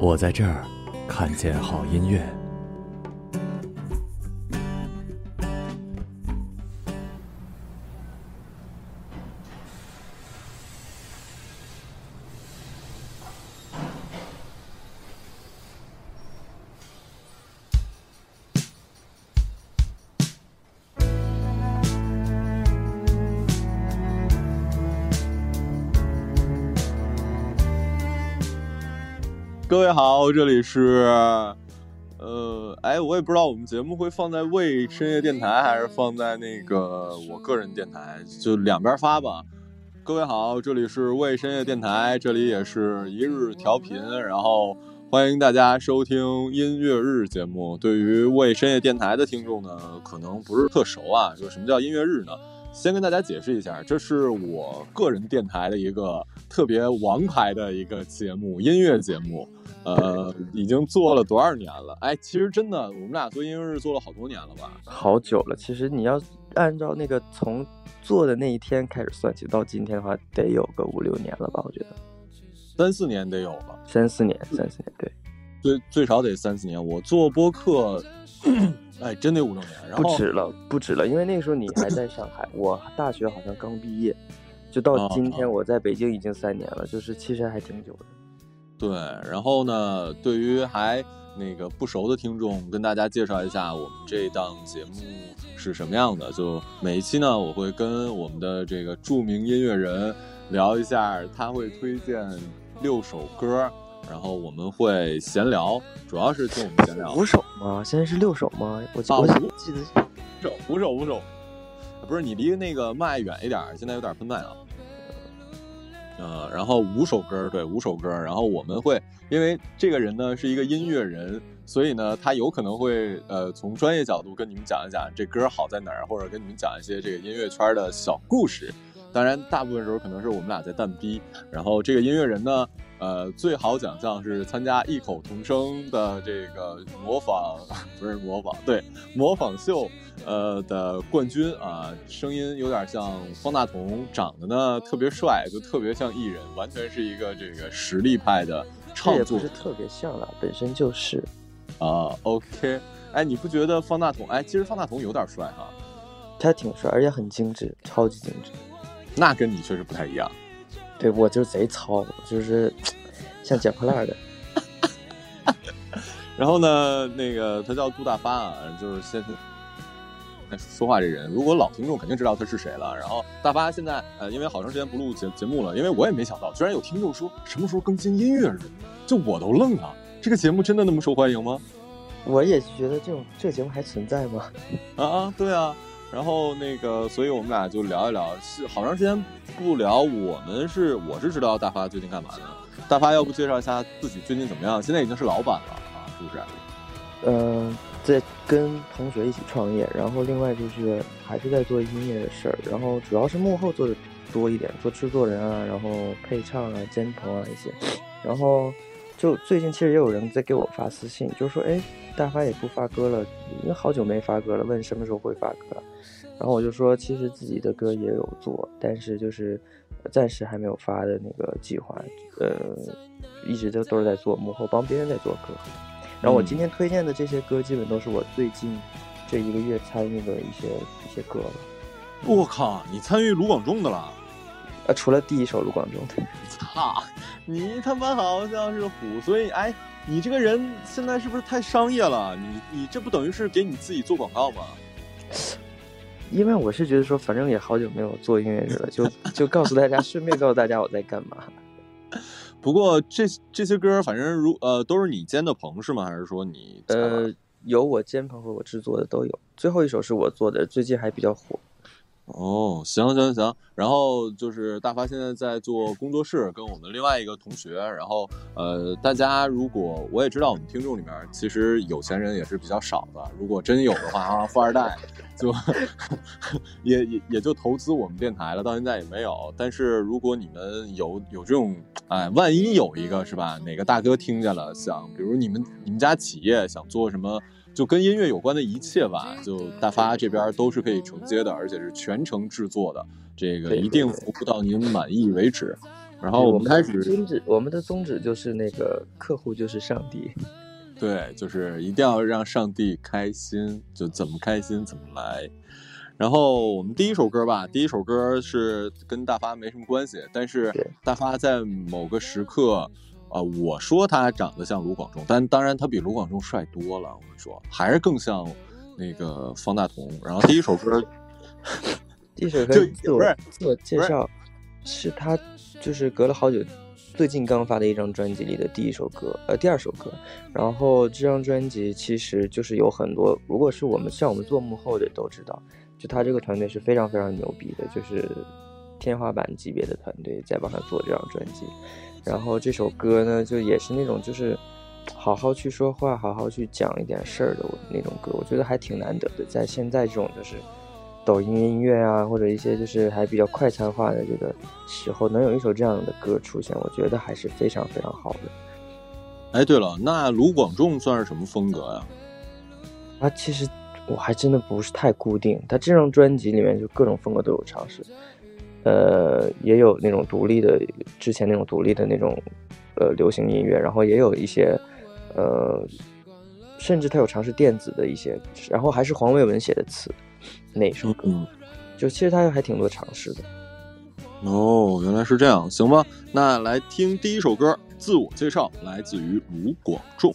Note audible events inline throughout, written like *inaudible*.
我在这儿看见好音乐。这里是，呃，哎，我也不知道我们节目会放在为深夜电台，还是放在那个我个人电台，就两边发吧。各位好，这里是为深夜电台，这里也是一日调频，然后欢迎大家收听音乐日节目。对于为深夜电台的听众呢，可能不是特熟啊，就什么叫音乐日呢？先跟大家解释一下，这是我个人电台的一个特别王牌的一个节目，音乐节目。呃，已经做了多少年了？哎，其实真的，我们俩做音乐是做了好多年了吧？好久了。其实你要按照那个从做的那一天开始算起，到今天的话，得有个五六年了吧？我觉得三四年得有了，三四年，三四年，对，最最少得三四年。我做播客，哎，真得五六年。然后不止了，不止了，因为那个时候你还在上海，我大学好像刚毕业，就到今天我在北京已经三年了，就是其实还挺久的。对，然后呢，对于还那个不熟的听众，跟大家介绍一下我们这档节目是什么样的。就每一期呢，我会跟我们的这个著名音乐人聊一下，他会推荐六首歌，然后我们会闲聊，主要是听我们闲聊。五首吗？现在是六首吗？我记、啊我记得五首，五首，五首。不是你离那个麦远一点，现在有点喷麦啊。呃，然后五首歌，对，五首歌。然后我们会，因为这个人呢是一个音乐人，所以呢，他有可能会呃从专业角度跟你们讲一讲这歌好在哪儿，或者跟你们讲一些这个音乐圈的小故事。当然，大部分时候可能是我们俩在蛋逼。然后这个音乐人呢，呃，最好奖项是参加异口同声的这个模仿，不是模仿，对，模仿秀。呃的冠军啊，声音有点像方大同，长得呢特别帅，就特别像艺人，完全是一个这个实力派的这唱作也不是特别像了，本身就是。啊。OK，哎，你不觉得方大同？哎，其实方大同有点帅哈，他挺帅，而且很精致，超级精致。那跟你确实不太一样。对我就贼糙，就是像捡破烂的。*laughs* 然后呢，那个他叫杜大发啊，就是现在说话这人，如果老听众肯定知道他是谁了。然后大发现在呃，因为好长时间不录节节目了，因为我也没想到，居然有听众说什么时候更新音乐日，就我都愣了。这个节目真的那么受欢迎吗？我也觉得这种这个节目还存在吗？啊啊，对啊。然后那个，所以我们俩就聊一聊。是好长时间不聊，我们是我是知道大发最近干嘛的。大发要不介绍一下自己最近怎么样？现在已经是老板了啊，是不是？嗯、在跟同学一起创业，然后另外就是还是在做音乐的事儿，然后主要是幕后做的多一点，做制作人啊，然后配唱啊、监棚啊一些，然后就最近其实也有人在给我发私信，就说哎，大发也不发歌了，因为好久没发歌了，问什么时候会发歌，然后我就说其实自己的歌也有做，但是就是暂时还没有发的那个计划，呃，一直都都是在做幕后帮别人在做歌。然后我今天推荐的这些歌，基本都是我最近这一个月参与的一些一些歌了。我靠，你参与卢广仲的了？呃，除了第一首卢广仲的，*laughs* 操，你他妈好像是虎，所以哎，你这个人现在是不是太商业了？你你这不等于是给你自己做广告吗？因为我是觉得说，反正也好久没有做音乐日了，就 *laughs* 就告诉大家，顺便告诉大家我在干嘛。*laughs* 不过这这些歌，反正如呃都是你监的棚是吗？还是说你呃，有我监棚和我制作的都有。最后一首是我做的，最近还比较火。哦，行行行，然后就是大发现在在做工作室，跟我们另外一个同学，然后呃，大家如果我也知道我们听众里面其实有钱人也是比较少的，如果真有的话啊，富二代就 *laughs* 也也也就投资我们电台了，到现在也没有。但是如果你们有有这种哎，万一有一个是吧，哪个大哥听见了，想比如你们你们家企业想做什么？就跟音乐有关的一切吧，就大发这边都是可以承接的，而且是全程制作的，这个一定服务到您满意为止。然后我们开始宗旨，我们的宗旨就是那个客户就是上帝，对，就是一定要让上帝开心，就怎么开心怎么来。然后我们第一首歌吧，第一首歌是跟大发没什么关系，但是大发在某个时刻。啊，我说他长得像卢广仲，但当然他比卢广仲帅多了。我跟你说，还是更像那个方大同。然后第一首歌，*laughs* 第一首歌自我自我介绍，是他就是隔了好久，最近刚发的一张专辑里的第一首歌，呃，第二首歌。然后这张专辑其实就是有很多，如果是我们像我们做幕后的都知道，就他这个团队是非常非常牛逼的，就是天花板级别的团队在帮他做这张专辑。然后这首歌呢，就也是那种就是好好去说话，好好去讲一点事儿的那种歌，我觉得还挺难得的。在现在这种就是抖音音乐啊，或者一些就是还比较快餐化的这个时候，能有一首这样的歌出现，我觉得还是非常非常好的。哎，对了，那卢广仲算是什么风格呀？他其实我还真的不是太固定，他这张专辑里面就各种风格都有尝试。呃，也有那种独立的，之前那种独立的那种，呃，流行音乐，然后也有一些，呃，甚至他有尝试电子的一些，然后还是黄伟文写的词，那首歌，就其实他还挺多尝试的。哦，原来是这样，行吧，那来听第一首歌，自我介绍，来自于卢广仲。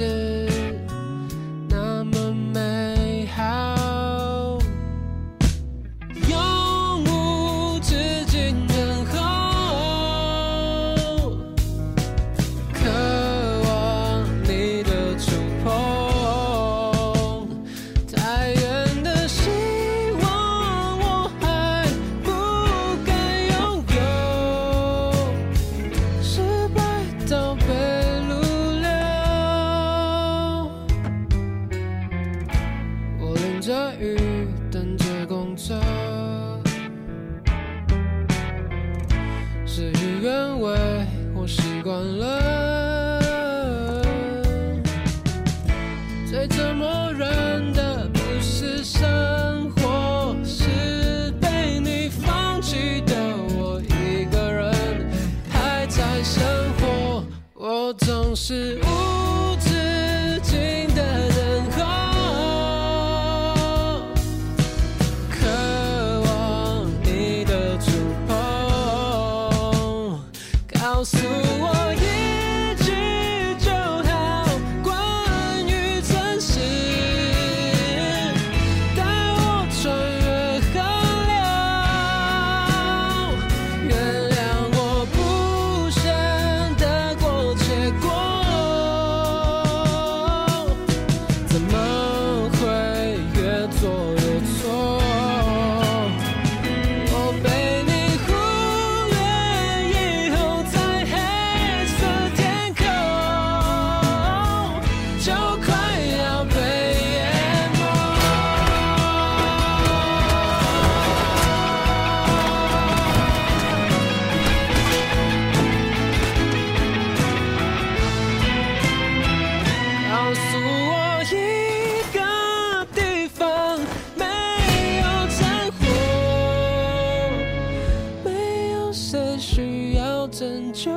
listen. 谁需要拯救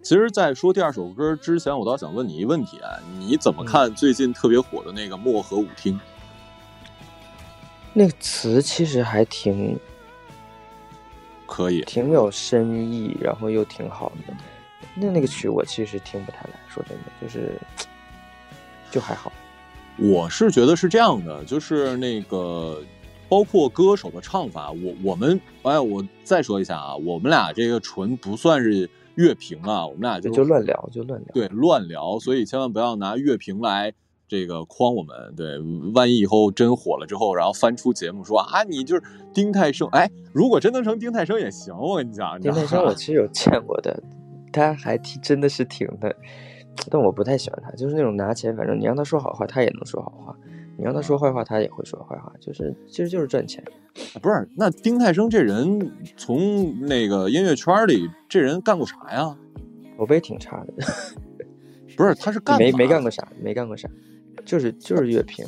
其实在说第二首歌之前我倒想问你一个问题啊你怎么看最近特别火的那个漠河舞厅？那个词其实还挺可以。挺有深意然后又挺好的。那那个曲我其实听不太来说真的就是就还好。我是觉得是这样的就是那个包括歌手的唱法，我我们哎，我再说一下啊，我们俩这个纯不算是乐评啊，我们俩就就乱聊，就乱聊。对乱聊，所以千万不要拿乐评来这个框我们。对，万一以后真火了之后，然后翻出节目说啊，你就是丁太升，哎，如果真能成丁太升也行，我跟你讲，丁太升我其实有见过的，*laughs* 他还挺真的是挺的，但我不太喜欢他，就是那种拿钱，反正你让他说好话，他也能说好话；你让他说坏话，他也会说坏话，就是其实就是赚钱。不是，那丁太升这人从那个音乐圈里，这人干过啥呀？口碑挺差的，*laughs* 不是，他是 *laughs* 干没没干过啥，没干过啥，就是就是乐评。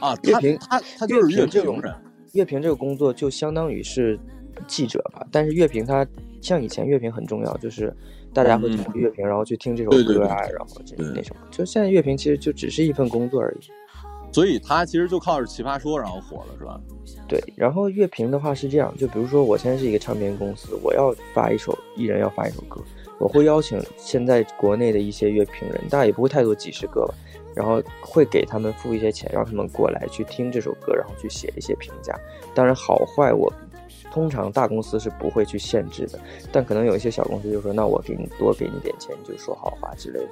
啊，他乐评他他就是乐乐评这种人乐评这个工作就相当于是记者吧，但是乐评他像以前乐评很重要，就是大家会嗯通过乐评，然后去听这首对对歌啊，然后那什么，就现在乐评其实就只是一份工作而已。所以他其实就靠着奇葩说然后火了，是吧？对，然后乐评的话是这样，就比如说我现在是一个唱片公司，我要发一首艺人要发一首歌，我会邀请现在国内的一些乐评人，但也不会太多，几十个吧，然后会给他们付一些钱，让他们过来去听这首歌，然后去写一些评价。当然好坏我通常大公司是不会去限制的，但可能有一些小公司就说，那我给你多给你点钱，你就说好话之类的。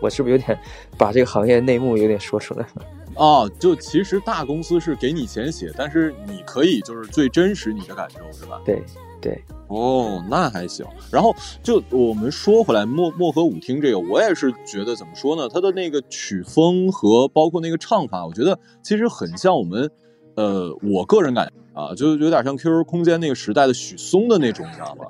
我是不是有点把这个行业内幕有点说出来了？*laughs* 哦，就其实大公司是给你钱写，但是你可以就是最真实你的感受，是吧？对对，哦，那还行。然后就我们说回来，漠漠河舞厅这个，我也是觉得怎么说呢？它的那个曲风和包括那个唱法，我觉得其实很像我们，呃，我个人感觉啊，就有点像 QQ 空间那个时代的许嵩的那种，你知道吗？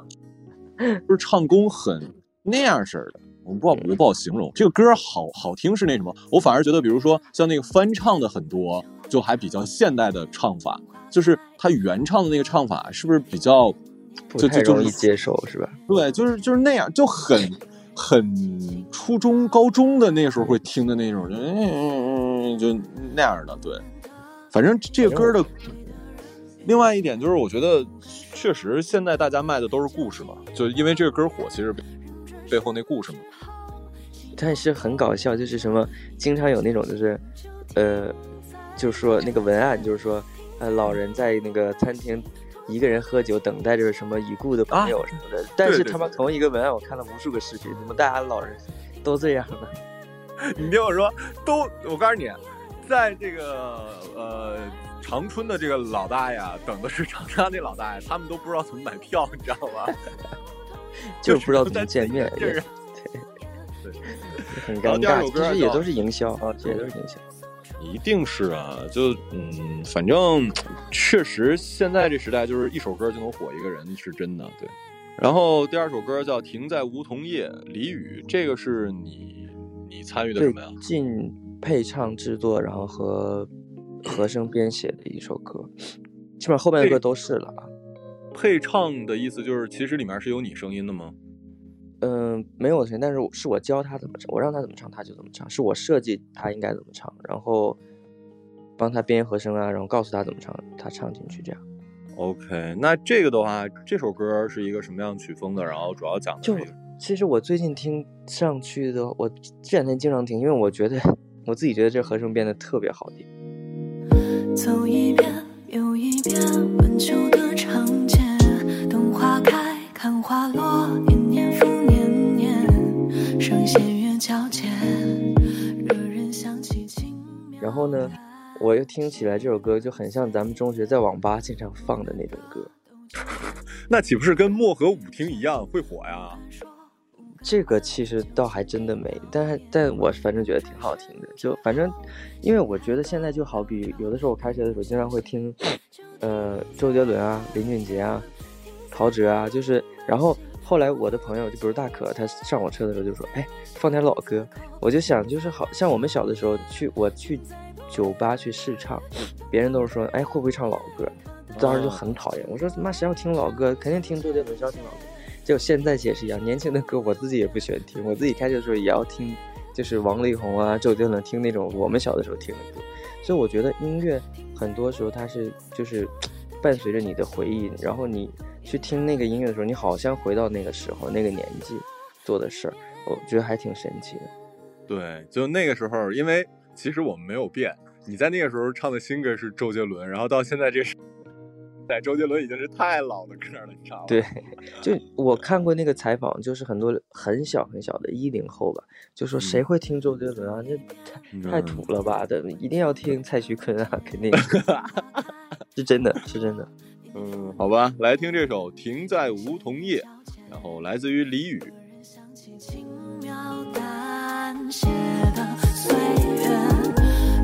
*laughs* 就是唱功很那样式的。我不好，我不好形容这个歌好好听是那什么，我反而觉得，比如说像那个翻唱的很多，就还比较现代的唱法，就是他原唱的那个唱法是不是比较就就容易接受是吧？对，就是就是那样，就很很初中高中的那时候会听的那种，就嗯嗯嗯就那样的。对，反正这个歌的另外一点就是，我觉得确实现在大家卖的都是故事嘛，就因为这个歌火，其实背后那故事吗。但是很搞笑，就是什么，经常有那种就是，呃，就是说那个文案，就是说，呃，老人在那个餐厅一个人喝酒，等待着什么已故的朋友什么的。但是他妈同一个文案，我看了无数个视频，怎么大家老人都这样呢？*laughs* 你听我说，都我告诉你，在这个呃长春的这个老大爷啊等的是长沙那老大爷，他们都不知道怎么买票，你知道吗？就是不知道怎么见面，*laughs* 对，很尴尬。其实也都是营销啊，这也都是营销。一定是啊，就嗯，反正确实现在这时代，就是一首歌就能火一个人，是真的对。然后第二首歌叫《停在梧桐叶》，李宇，这个是你你参与的什最么呀？进配唱制作，然后和和声编写的一首歌，基本上后面的歌都是了啊。配唱的意思就是，其实里面是有你声音的吗？嗯，没有声音，但是是我教他怎么唱，我让他怎么唱他就怎么唱，是我设计他应该怎么唱，然后帮他编和声啊，然后告诉他怎么唱，他唱进去这样。OK，那这个的话，这首歌是一个什么样曲风的？然后主要讲的是就其实我最近听上去的，我这两天经常听，因为我觉得 *laughs* 我自己觉得这和声变得特别好听。走一遍又一遍温秋的长街，等花开看花落，年年复年年，声线越交接，惹人想起轻描然后呢，我又听起来这首歌就很像咱们中学在网吧经常放的那种歌。*laughs* 那岂不是跟漠河舞厅一样会火呀？这个其实倒还真的没，但是但我反正觉得挺好听的。就反正，因为我觉得现在就好比有的时候我开车的时候经常会听，呃，周杰伦啊、林俊杰啊、陶喆啊，就是然后后来我的朋友就比如大可，他上我车的时候就说，哎，放点老歌。我就想，就是好像我们小的时候去我去酒吧去试唱，别人都是说，哎，会不会唱老歌？当时就很讨厌，我说妈谁要听老歌，肯定听周杰伦，谁要听老歌。就现在也是一样，年轻的歌我自己也不喜欢听，我自己开车的时候也要听，就是王力宏啊、周杰伦，听那种我们小的时候听的歌。所以我觉得音乐很多时候它是就是伴随着你的回忆，然后你去听那个音乐的时候，你好像回到那个时候那个年纪做的事儿，我觉得还挺神奇的。对，就那个时候，因为其实我们没有变，你在那个时候唱的新歌是周杰伦，然后到现在这是，在周杰伦已经是太老的歌了，你知道吗？对，就我看过那个采访，就是很多很小很小的一零后吧，就说谁会听周杰伦啊？那太太土了吧的，一定要听蔡徐坤啊，肯定 *laughs* 是真的，是真的。嗯，好吧，来听这首《停在梧桐叶》，然后来自于李宇。想起轻描淡写的岁月，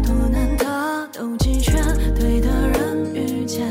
多难得兜几圈，对的人遇见，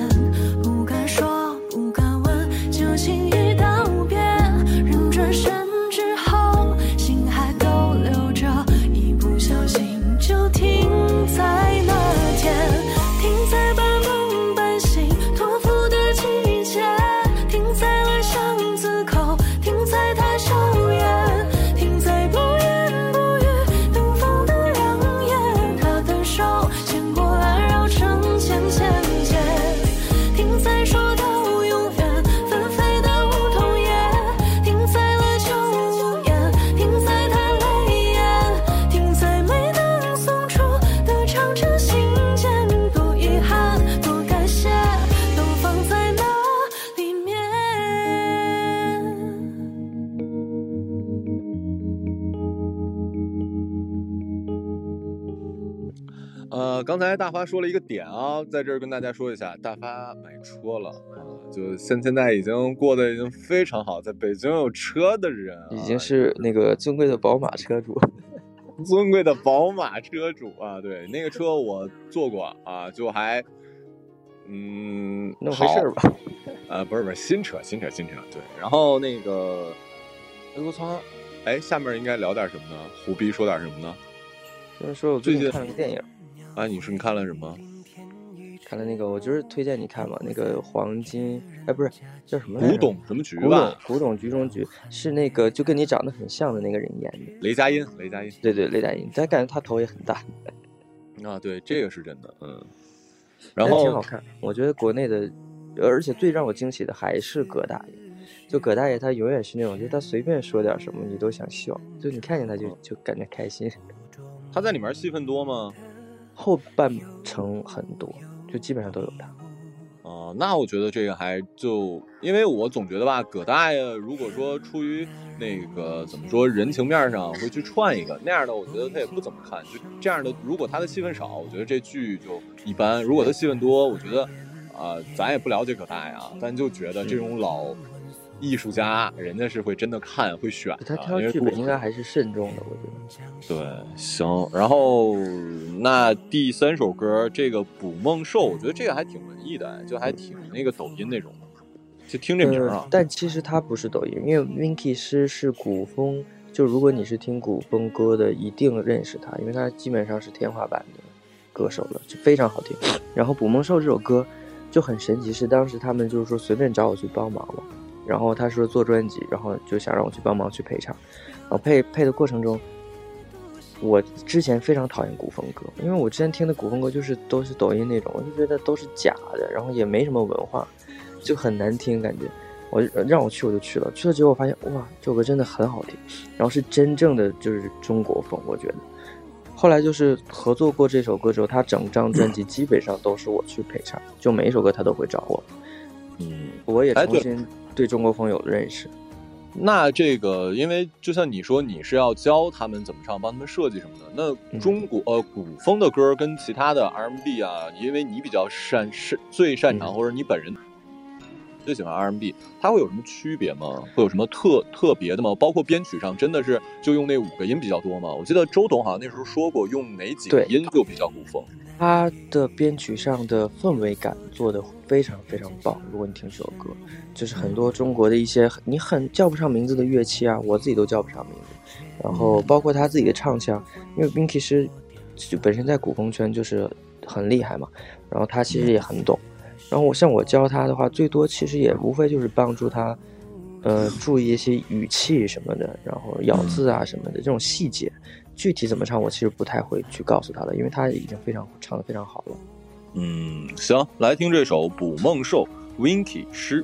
呃，刚才大发说了一个点啊，在这儿跟大家说一下，大发买车了啊，就现现在已经过得已经非常好，在北京有车的人、啊、已经是那个尊贵的宝马车主。*laughs* 尊贵的宝马车主啊，对，那个车我坐过啊，就还，嗯，那么回事吧？呃，不是不是新车，新车，新车，对。然后那个，哎我操，哎，下面应该聊点什么呢？虎逼说点什么呢？就是说我最近最近看了个电影，啊，你说你看了什么？看了那个，我就是推荐你看嘛，那个黄金，哎，不是叫什么？古董什么局古董吧？古董局中局是那个就跟你长得很像的那个人演的。雷佳音，雷佳音对对，雷佳音，但感觉他头也很大，啊，对，这个是真的，嗯。然后挺好后，看。我觉得国内的，而且最让我惊喜的还是葛大爷。就葛大爷，他永远是那种，就他随便说点什么，你都想笑，就你看见他就嗯就感觉开心。*laughs* 他在里面戏份多吗？后半程很多，就基本上都有他。哦，那我觉得这个还就，因为我总觉得吧，葛大爷如果说出于那个怎么说人情面上会去串一个那样的，我觉得他也不怎么看。就这样的，如果他的戏份少，我觉得这剧就一般；如果他戏份多，我觉得啊、咱也不了解葛大爷啊，但就觉得这种老艺术家，人家是会真的看会选的。他挑剧本应该还是慎重的，我觉得。对，行，然后那第三首歌这个《捕梦兽》，我觉得这个还挺文艺的，就还挺那个抖音那种的，就听这名儿啊呃。但其实它不是抖音，因为 Winky 师是古风，就如果你是听古风歌的，一定认识他，因为他基本上是天花板的歌手了，就非常好听。然后《捕梦兽》这首歌就很神奇，是当时他们就是说随便找我去帮忙嘛，然后他说做专辑，然后就想让我去帮忙去配唱，然后配配的过程中。我之前非常讨厌古风歌，因为我之前听的古风歌就是都是抖音那种，我就觉得都是假的，然后也没什么文化，就很难听感觉。我让我去我就去了，去了之后我发现哇，这首歌真的很好听，然后是真正的就是中国风，我觉得。后来就是合作过这首歌之后，他整张专辑基本上都是我去陪唱，就每一首歌他都会找我，嗯，我也重新对中国风有了认识。那这个，因为就像你说，你是要教他们怎么唱，帮他们设计什么的。那嗯中国、呃古风的歌跟其他的 R&B 啊，因为你比较擅擅最擅长，嗯或者你本人最喜欢 R&B，它会有什么区别吗？会有什么特特别的吗？包括编曲上，真的是就用那五个音比较多吗？我记得周董好像那时候说过，用哪几个音就比较古风。他的编曲上的氛围感做的非常非常棒。如果你听这首歌，就是很多中国的一些你很叫不上名字的乐器啊，我自己都叫不上名字。然后包括他自己的唱腔，因为 Binky 是就本身在古风圈就是很厉害嘛，然后他其实也很懂。然后我像我教他的话，最多其实也无非就是帮助他，呃，注意一些语气什么的，然后咬字啊什么的这种细节，具体怎么唱我其实不太会去告诉他的，因为他已经非常唱的非常好了。嗯，行，来听这首《捕梦兽》，Winky 诗。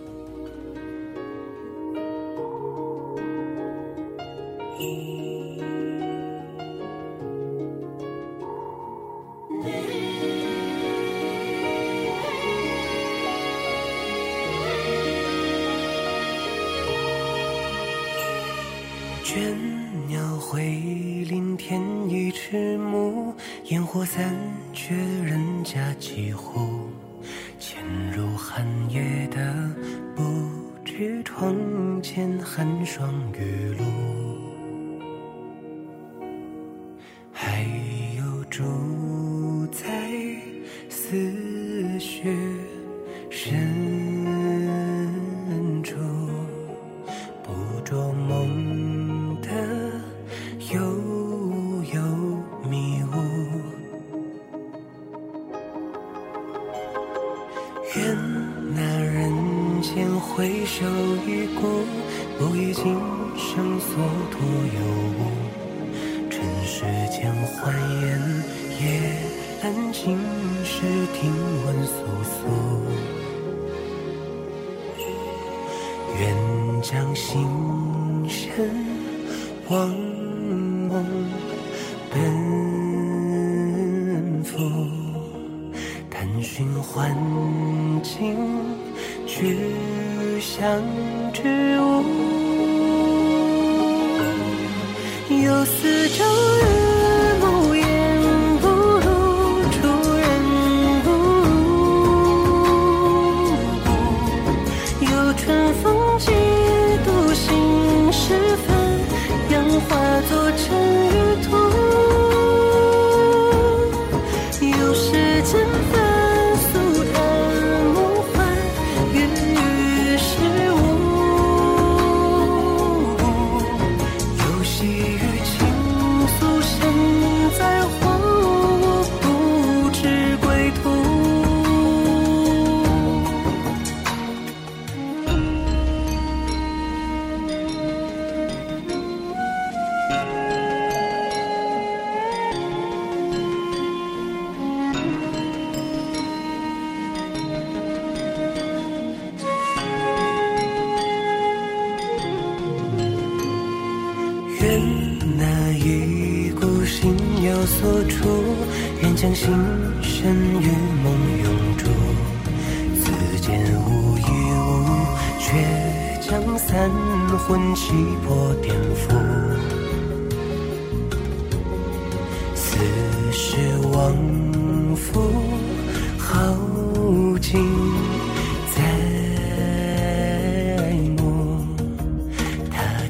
回首一顾，不以今生所托有无。尘世间欢颜，夜阑静时听闻簌簌。愿将心神往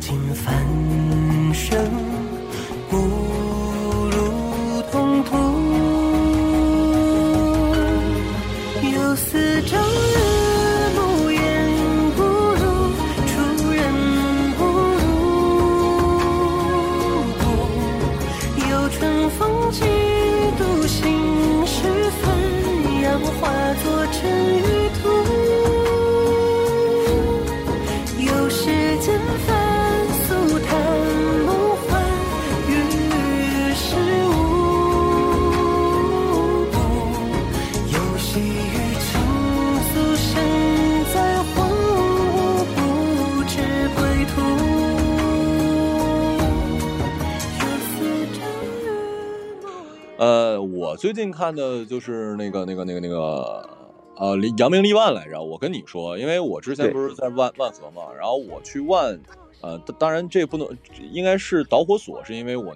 心烦最近看的就是那个、那个、那个、那个，呃，离扬名立万来着。我跟你说，因为我之前不是在万万和嘛，然后我去万，呃，当当然这不能，应该是导火索，是因为我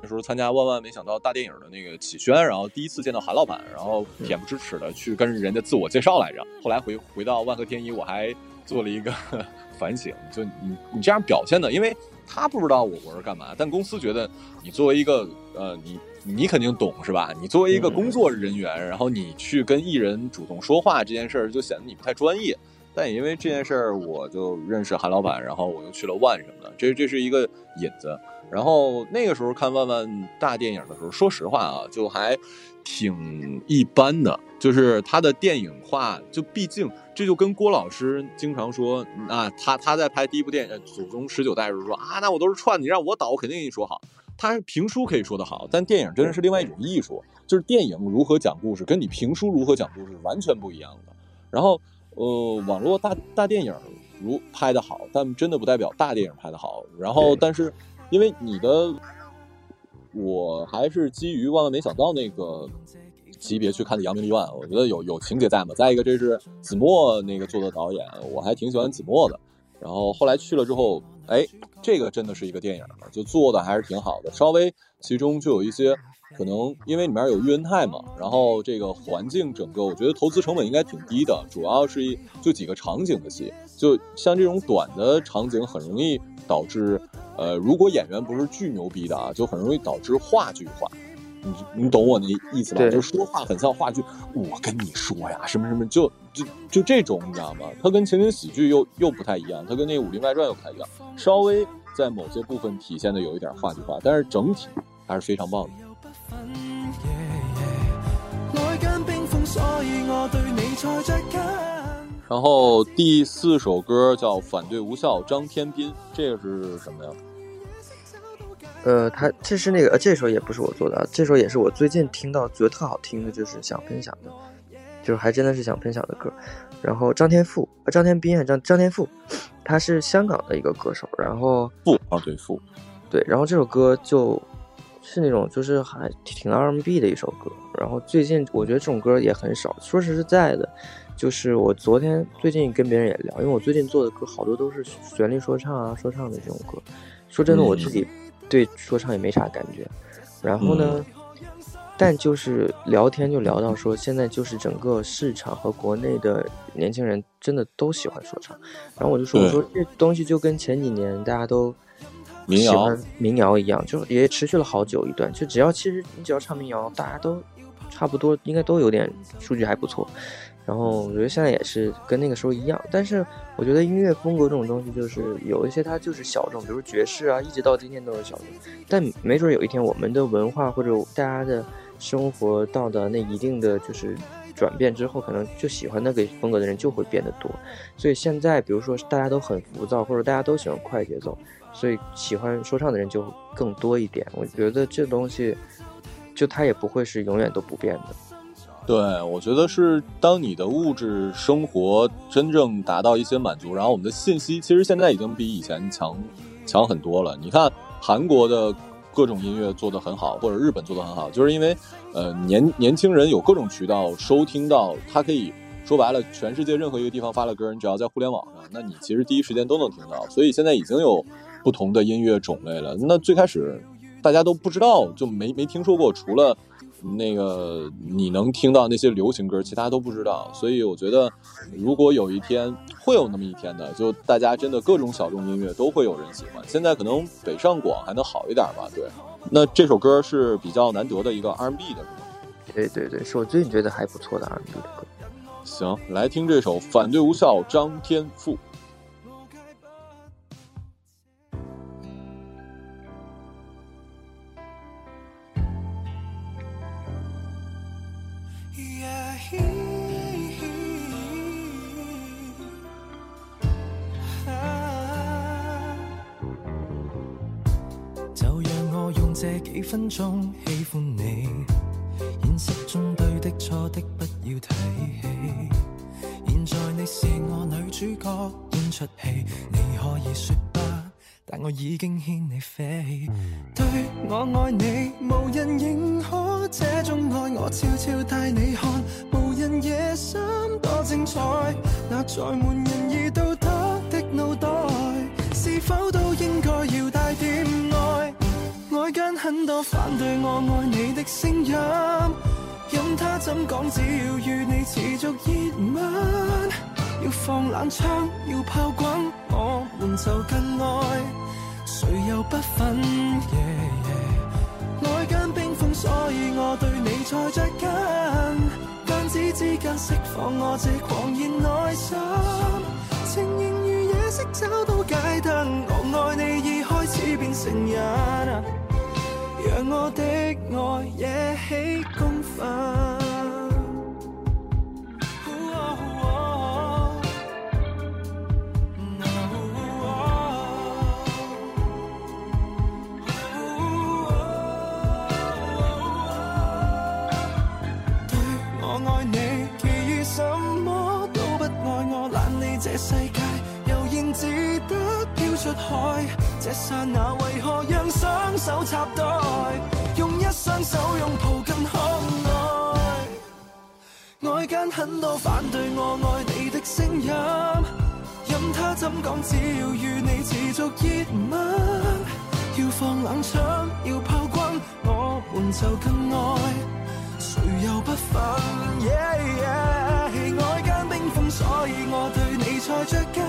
那时候参加万万没想到大电影的那个启宣，然后第一次见到韩老板，然后恬不知耻的去跟人家自我介绍来着。后来回回到万和天一，我还做了一个 *laughs* 反省，就你你这样表现的，因为他不知道我我是干嘛，但公司觉得你作为一个呃你。你肯定懂是吧？你作为一个工作人员，然后你去跟艺人主动说话这件事儿，就显得你不太专业。但也因为这件事儿，我就认识韩老板，然后我又去了万什么的，这这是一个引子。然后那个时候看万万大电影的时候，说实话啊，就还挺一般的，就是他的电影化，就毕竟这就跟郭老师经常说啊，他他在拍第一部电影《祖宗十九代》的时候说啊，那我都是串，你让我导，我肯定给你说好。他评书可以说得好，但电影真的是另外一种艺术，就是电影如何讲故事，跟你评书如何讲故事完全不一样的。然后，呃，网络大大电影如拍得好，但真的不代表大电影拍得好。然后，但是因为你的，我还是基于万万没想到那个级别去看的《扬名立万》，我觉得有有情节在嘛。再一个，这是子墨那个做的导演，我还挺喜欢子墨的。然后后来去了之后。哎，这个真的是一个电影，就做的还是挺好的。稍微其中就有一些可能，因为里面有喻恩泰嘛，然后这个环境整个，我觉得投资成本应该挺低的。主要是一就几个场景的戏，就像这种短的场景，很容易导致，呃，如果演员不是巨牛逼的啊，就很容易导致话剧化。你你懂我那意思吧？就是说话很像话剧。我跟你说呀，什么什么，就就就这种，你知道吗？它跟情景喜剧又又不太一样，它跟那《武林外传》又不太一样，稍微在某些部分体现的有一点话剧化，但是整体还是非常棒的。然后第四首歌叫《反对无效》，张天斌，这个是什么呀？呃，他这是那个，呃，这首也不是我做的，这首也是我最近听到觉得特好听的，就是想分享的，就是还真的是想分享的歌。然后张天赋，张天斌，张张天赋，他是香港的一个歌手。然后赋啊，对赋，对。然后这首歌就是那种就是还挺 R&B 的一首歌。然后最近我觉得这种歌也很少。说实实在的，就是我昨天最近跟别人也聊，因为我最近做的歌好多都是旋律说唱啊，说唱的这种歌。说真的，我自己。对说唱也没啥感觉，然后呢，但就是聊天就聊到说，现在就是整个市场和国内的年轻人真的都喜欢说唱，然后我就说，我说这东西就跟前几年大家都喜欢民谣一样，就也持续了好久一段，就只要其实你只要唱民谣，大家都差不多应该都有点数据还不错。然后我觉得现在也是跟那个时候一样，但是我觉得音乐风格这种东西就是有一些它就是小众，比如爵士啊，一直到今天都是小众。但没准有一天我们的文化或者大家的生活到的那一定的就是转变之后，可能就喜欢那个风格的人就会变得多。所以现在比如说大家都很浮躁，或者大家都喜欢快节奏，所以喜欢说唱的人就更多一点。我觉得这东西就它也不会是永远都不变的。对，我觉得是当你的物质生活真正达到一些满足，然后我们的信息其实现在已经比以前强强很多了。你看韩国的各种音乐做得很好，或者日本做得很好，就是因为呃年年轻人有各种渠道收听到，他可以说白了，全世界任何一个地方发了歌，你只要在互联网上，那你其实第一时间都能听到。所以现在已经有不同的音乐种类了。那最开始大家都不知道，就没没听说过，除了。那个你能听到那些流行歌，其他都不知道。所以我觉得，如果有一天会有那么一天的，就大家真的各种小众音乐都会有人喜欢。现在可能北上广还能好一点吧。对，那这首歌是比较难得的一个 R&B 的，是吗？对对对，是我最近觉得还不错的 R&B 的歌。行，来听这首《反对无效》，张天赋。这几分钟喜欢你，现实中对的错的不要提起。现在你是我女主角演出戏，你可以说不，但我已经牵你飞。对我爱你，无人认可这种爱，我悄悄带你看，无人夜深多精彩。那载满仁义道德的脑袋，是否都应该要带？很多反对我爱你的声音，任他怎讲，只要与你持续热吻，要放冷枪，要炮滚，我们就更爱，谁又不忿？外间冰封，所以我对你才着紧，弹指之间释放我这狂热内心，情形如夜色找到街灯，我爱你已开始变。變成癮，让我的愛惹起公憤。對我愛你，其餘什麼都不愛我，懶理這世界，悠然自得飄出海。這刹那為何讓雙手插袋，手拥抱更可爱？外间很多反对我爱你的声音，任他怎讲，只要与你持续热吻，要放冷枪，要炮轰，我们就更爱，谁又不忿？Yeah, yeah, 外间冰封，所以我对你才着緊。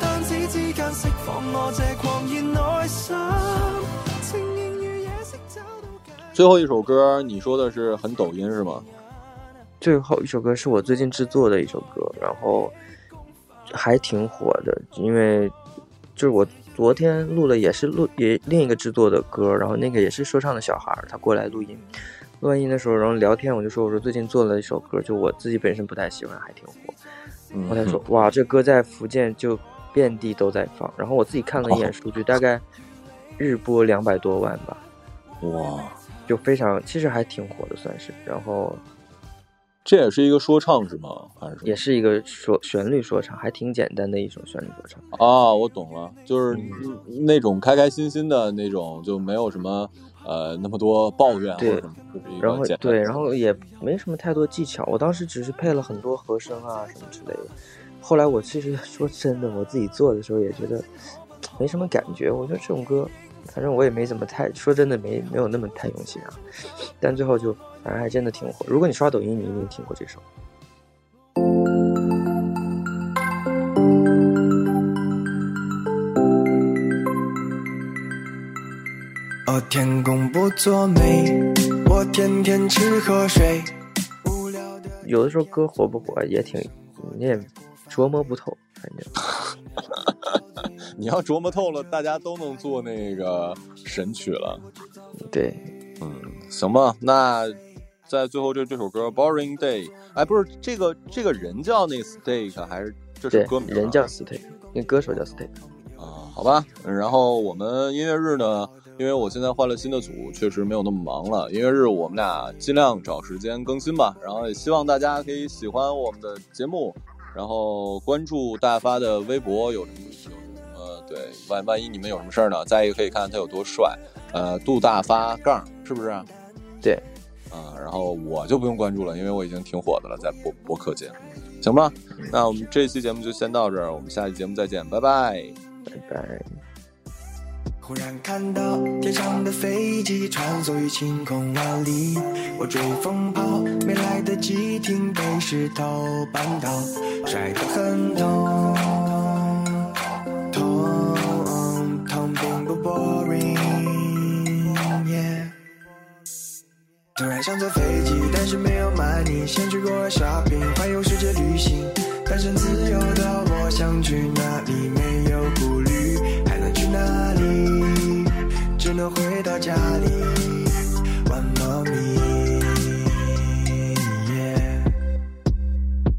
彈指之间释放我这狂热内心，最后一首歌，你说的是很抖音是吗？最后一首歌是我最近制作的一首歌，然后还挺火的，因为就是我昨天录了，也是录也另一个制作的歌，然后那个也是说唱的小孩儿，他过来录音，录完音的时候，然后聊天，我就说我说最近做了一首歌，就我自己本身不太喜欢，还挺火。嗯然后他说哇，这歌在福建就遍地都在放，然后我自己看了一眼数据，大概日播两百多万吧，哇，就非常其实还挺火的算是，然后这也是一个说唱是吗？还是也是一个说旋律说唱，还挺简单的一种旋律说唱。啊，我懂了，就是那种开开心心的那种，就没有什么呃那么多抱怨或对者什么，就是一个然后对，然后也没什么太多技巧，我当时只是配了很多和声啊什么之类的。后来我其实 *laughs* 说真的，我自己做的时候也觉得没什么感觉。我觉得这种歌，反正我也没怎么太说真的没没有那么太用心啊。但最后就反正还真的挺火。如果你刷抖音，你一定听过这首。哦，天公不作美，我天天吃喝睡。无聊的有的时候歌火不火也挺，你也琢磨不透，反正 *laughs* *laughs* 你要琢磨透了，大家都能做那个神曲了。对。嗯，行吧，那在最后这这首歌《Boring Day》，哎，不是这个这个人叫那 Steak 还是这首歌名啊？人叫 Stay，那歌手叫 Stay。啊，好吧。嗯然后我们音乐日呢，因为我现在换了新的组，确实没有那么忙了。音乐日我们俩尽量找时间更新吧。然后也希望大家可以喜欢我们的节目，然后关注大发的微博，有什么有什么对万万一你们有什么事儿呢？再一个可以看看他有多帅，呃，杜大发杠是不是？对，啊，然后我就不用关注了，因为我已经挺火的了，在博博客界，行吧？那我们这期节目就先到这儿，我们下期节目再见，拜拜。拜拜。忽然看到天上的飞机穿梭于晴空万里，我追风跑，没来得及停，被石头绊倒，摔得很痛，痛痛并不 boring。突然想坐飞机，但是没有 money，先去过 shopping，环游世界旅行，单身自由的我想去哪里，没有顾虑，去哪里？只能回到家里，One more me。yeah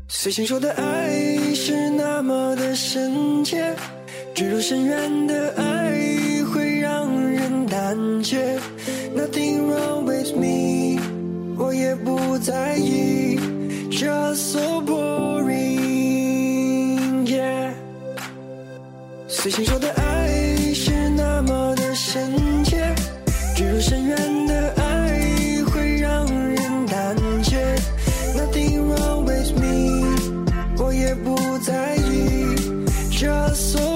随心说的爱是那么的深切，坠入深渊的爱会让人胆怯。Nothing wrong with me，我也不在意，just so boring，。随心说的爱深切，坠入深渊的爱会让人胆怯。Nothing wrong with me，我也不在意，just so